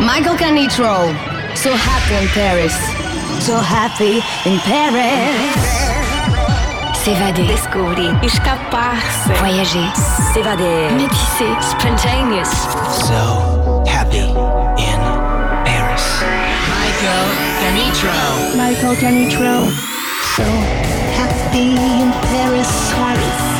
Michael Canitrot. So happy in Paris. So happy in Paris. S'évader. Descobrir. Escapar-se. Voyager. S'évader. Métisser. Spontaneous. So happy in Paris. Michael Canitrot. Michael Canitrot. So happy in Paris. Paris.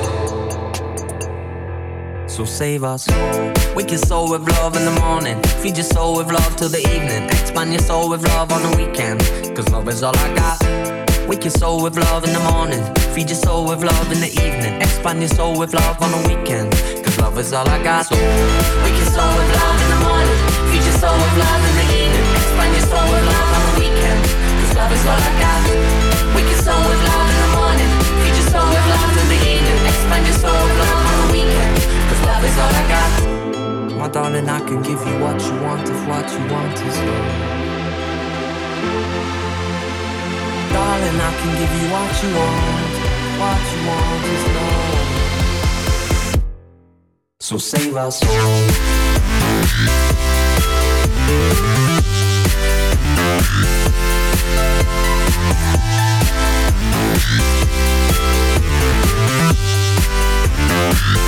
So save us. Wake your soul with love in the morning. Feed your soul with love till the evening. Expand your soul with love on the weekend. Cause love is all I got. Wake your soul with love in the morning. Feed your soul with love in the evening. Expand your soul with love on the weekend. Cause love is all I got. So wake your soul with love in the morning. Feed your soul with love in the evening. Expand your soul with love on the weekend. Cause love is all I got. Wake your soul with love in the morning. Feed your soul with love in the evening. Expand your soul with love love is all I got. My darling, I can give you what you want if what you want is love. Darling, I can give you what you want. What you want is love. So save our soul. Wake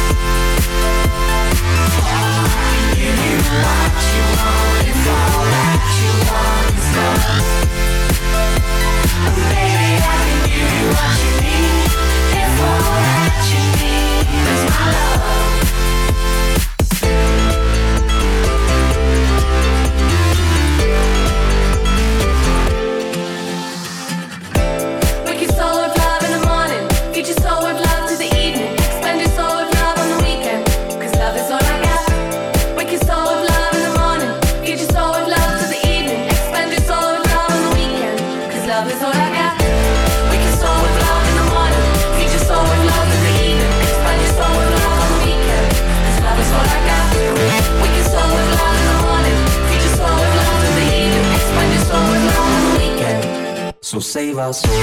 So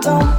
don't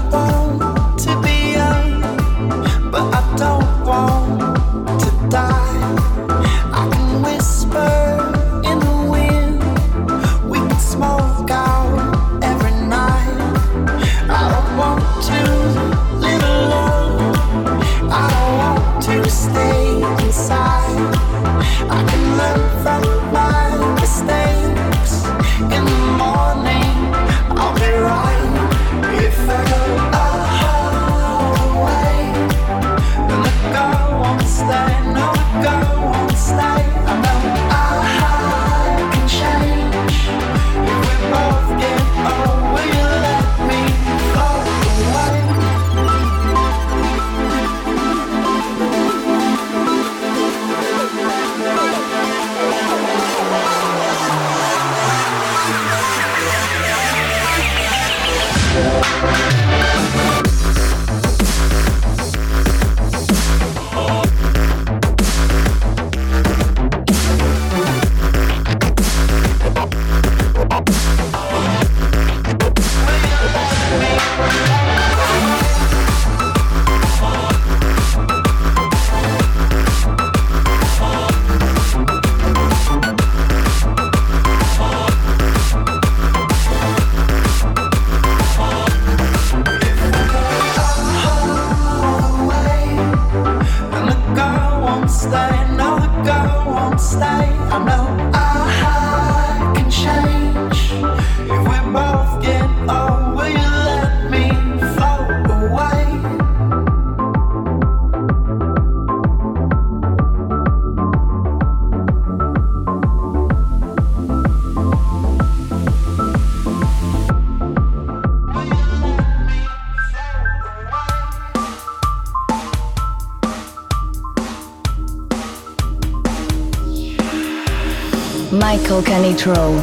Michael Canitrot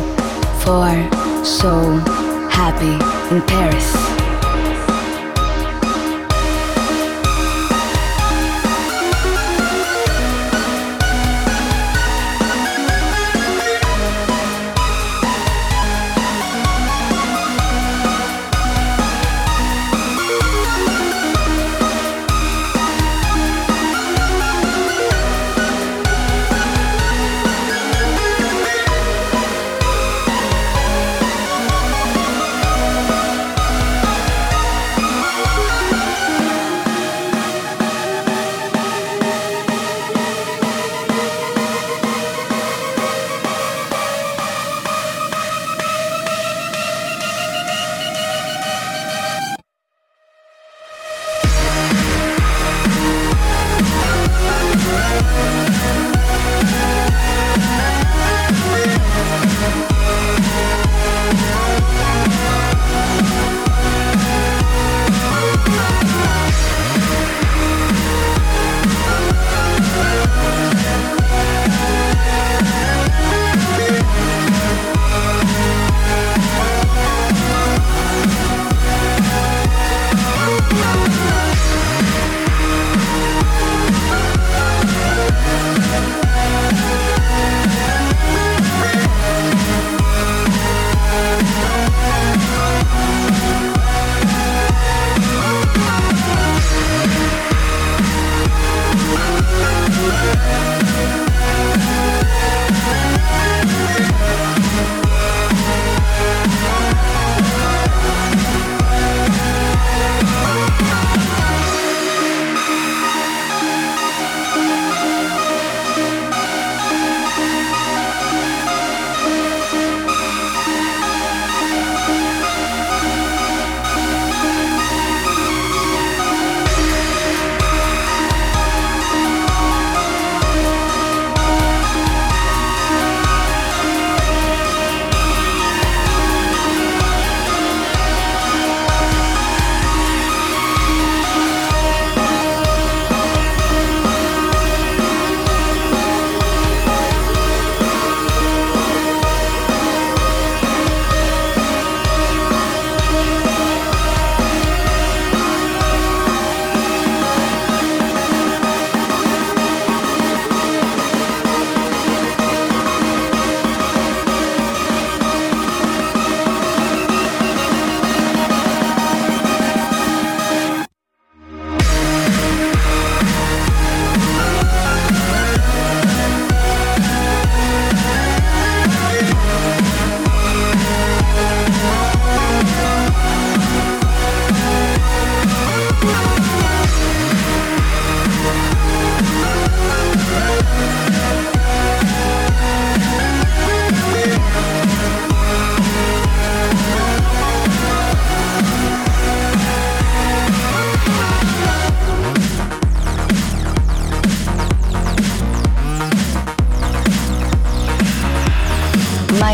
for So Happy in Paris.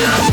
Yeah.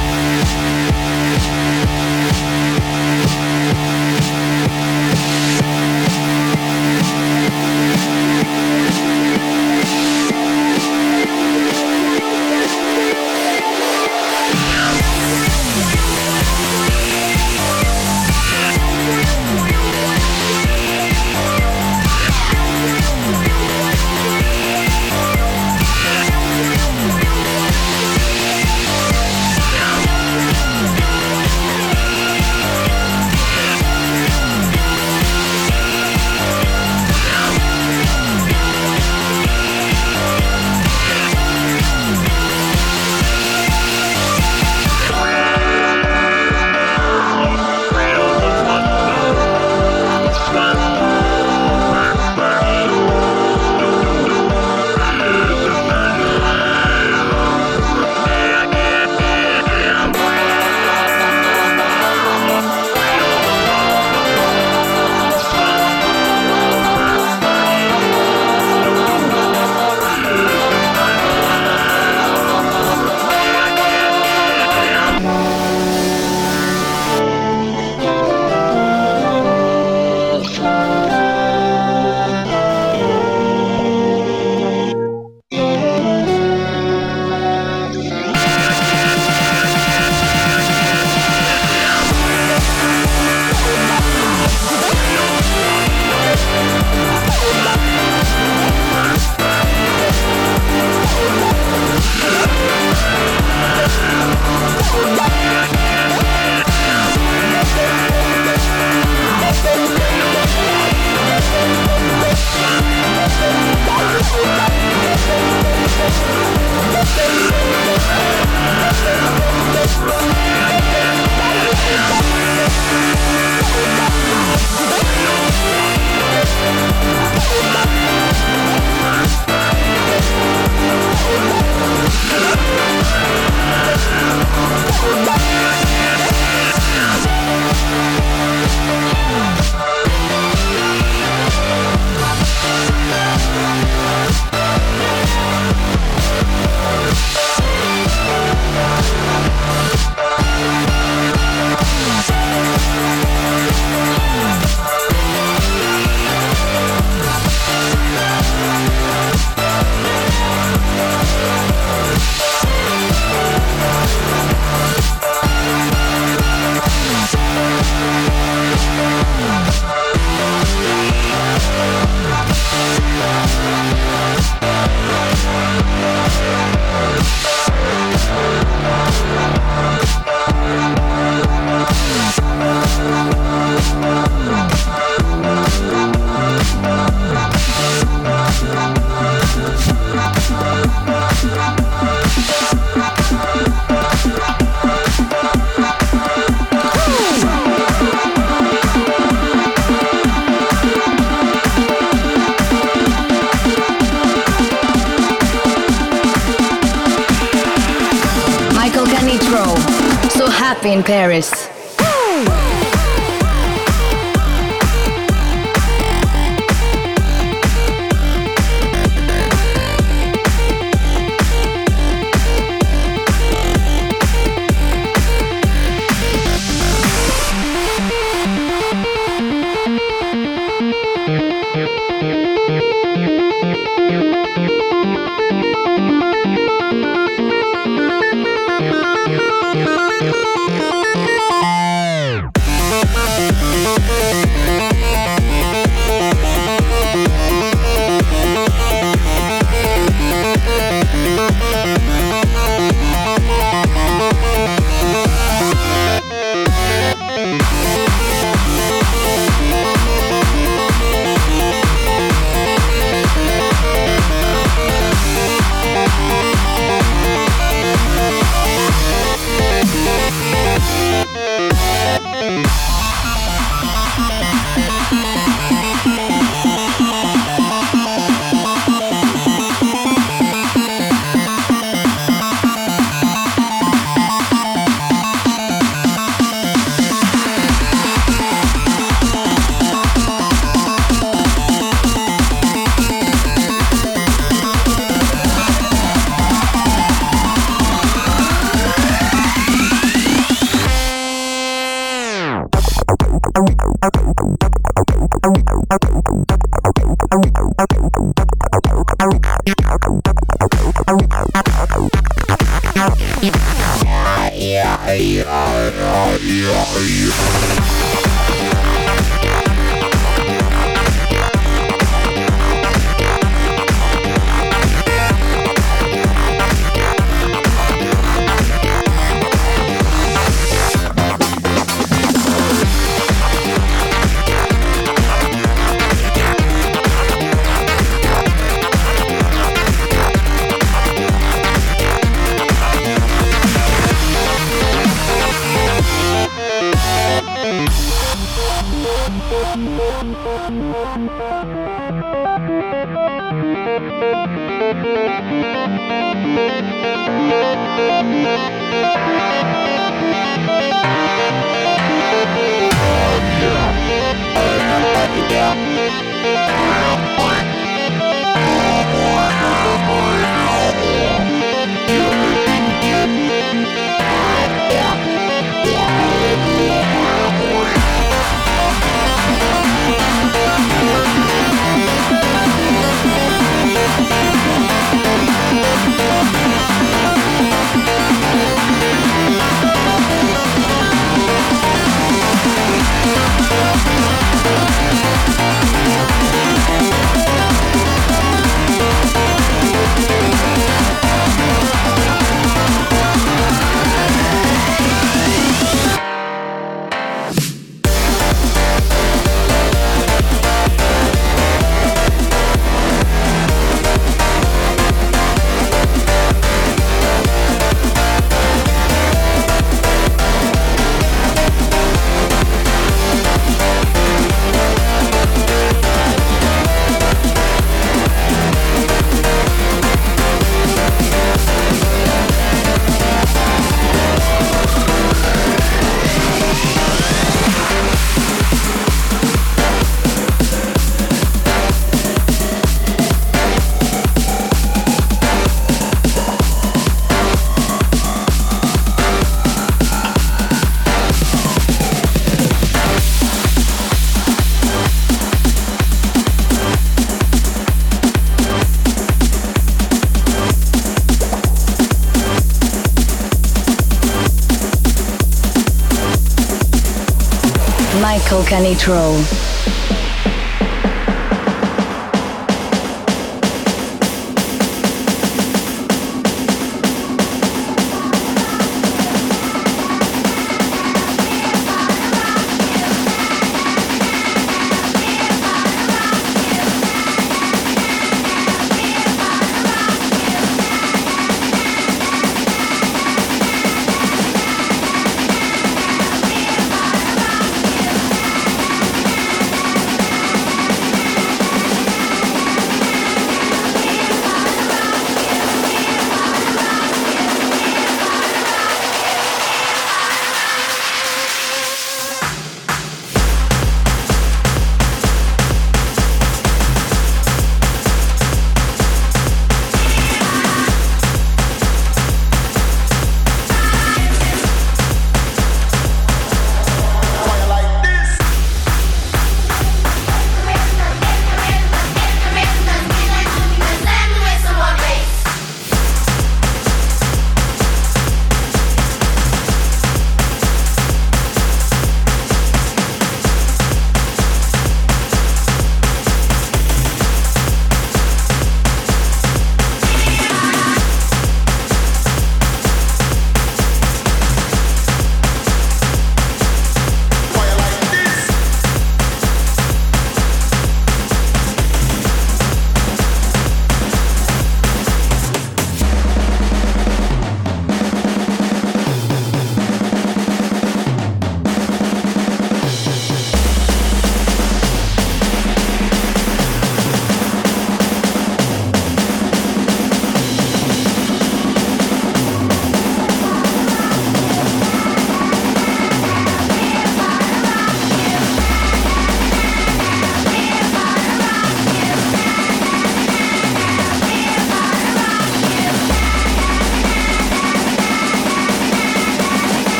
Volcanitro.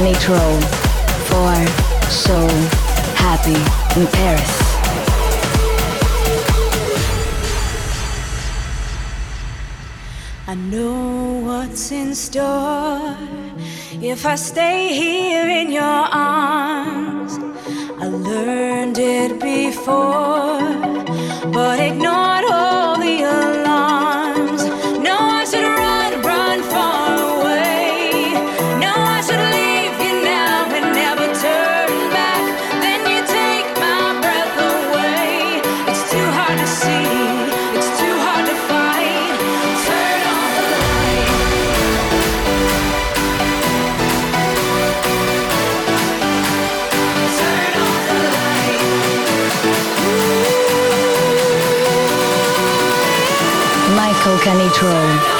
Canitrot for So Happy in Paris. I know what's in store if I stay Volcanitron.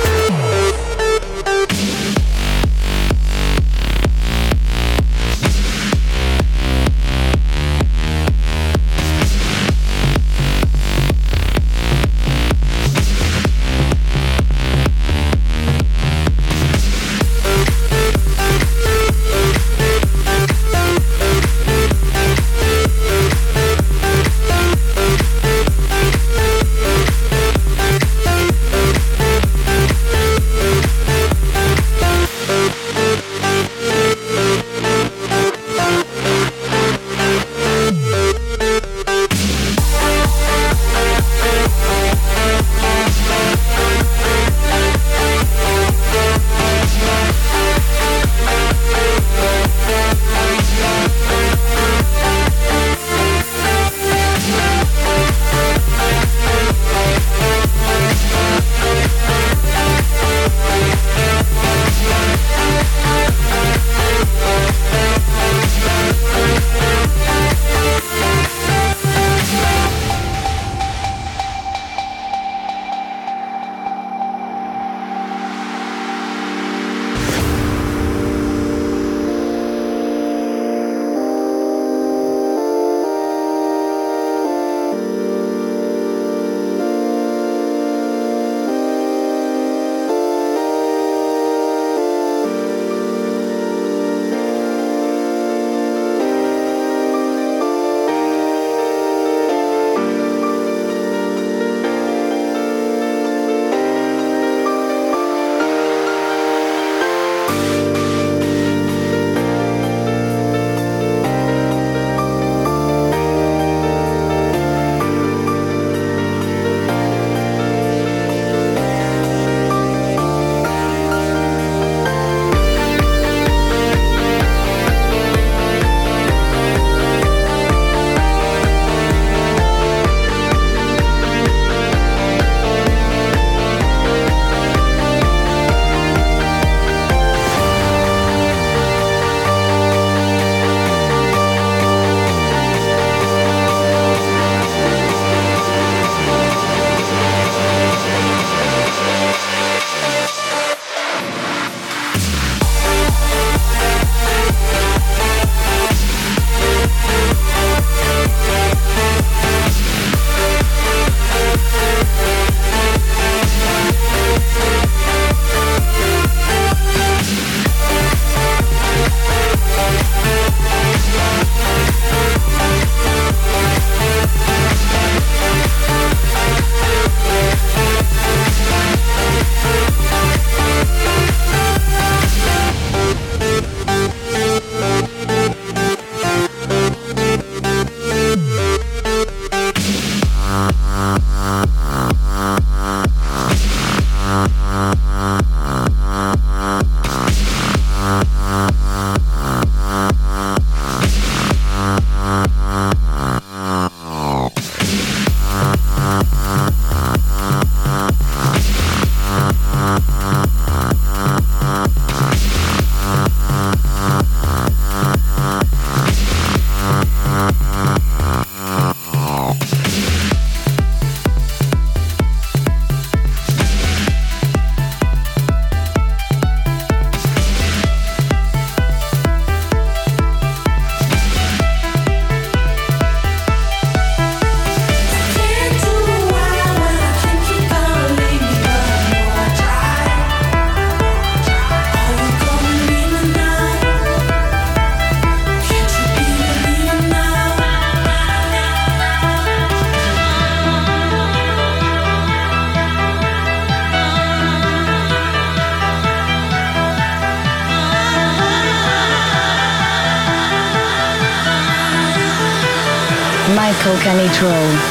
Michael Canitrot.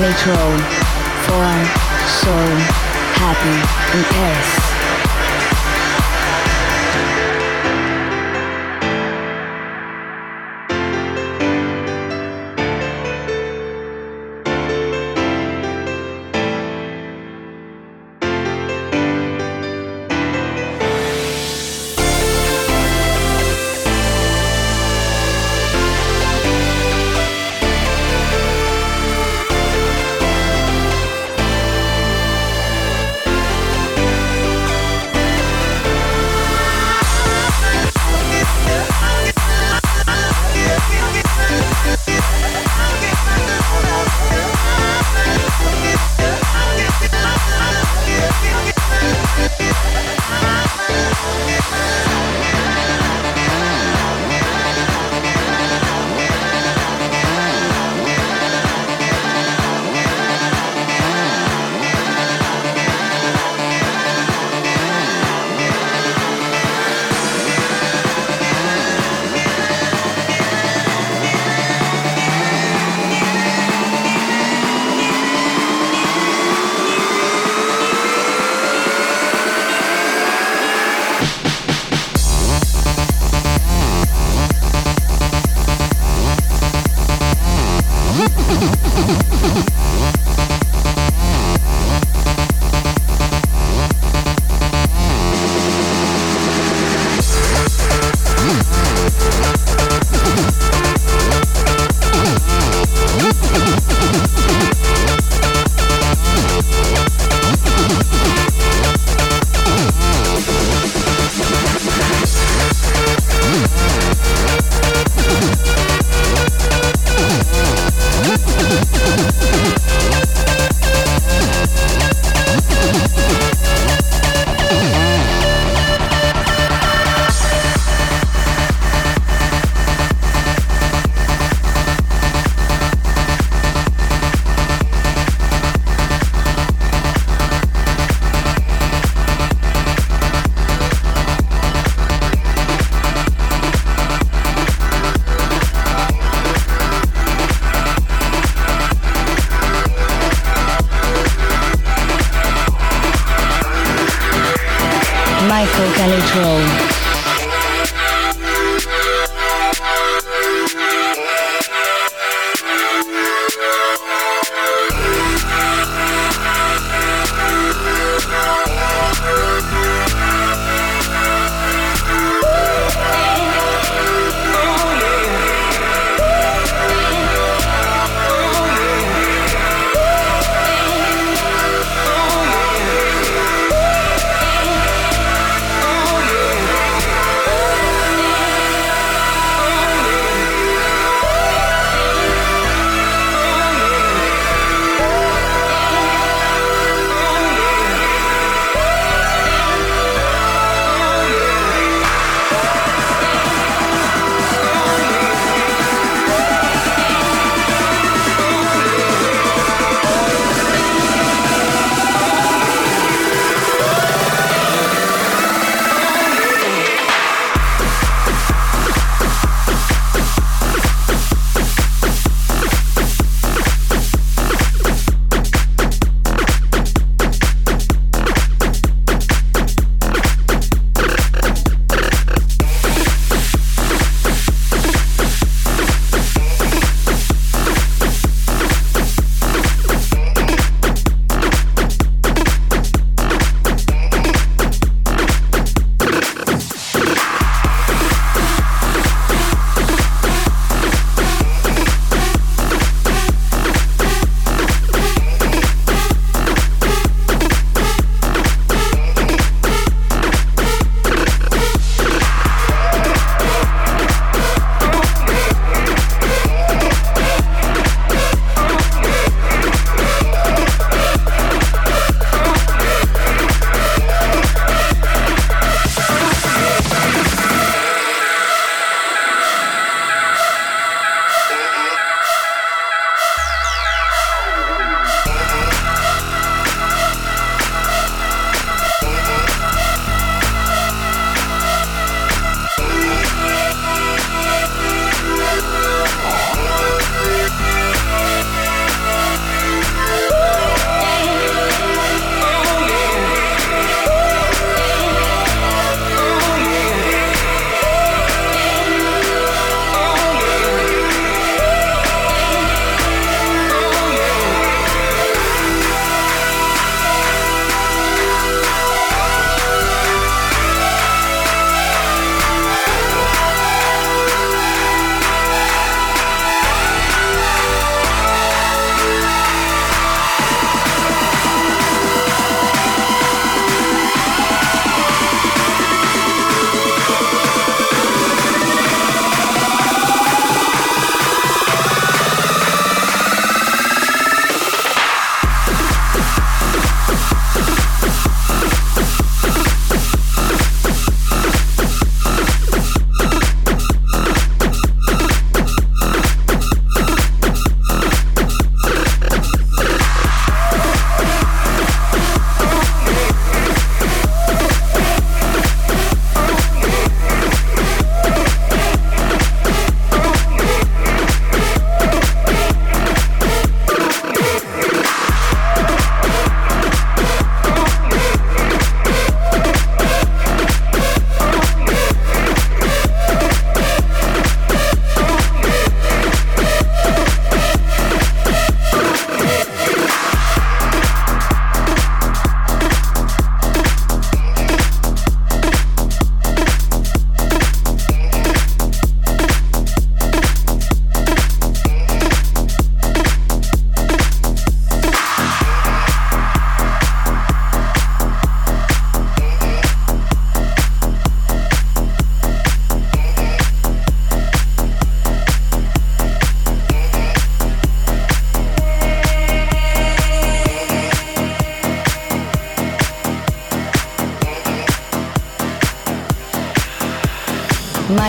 Control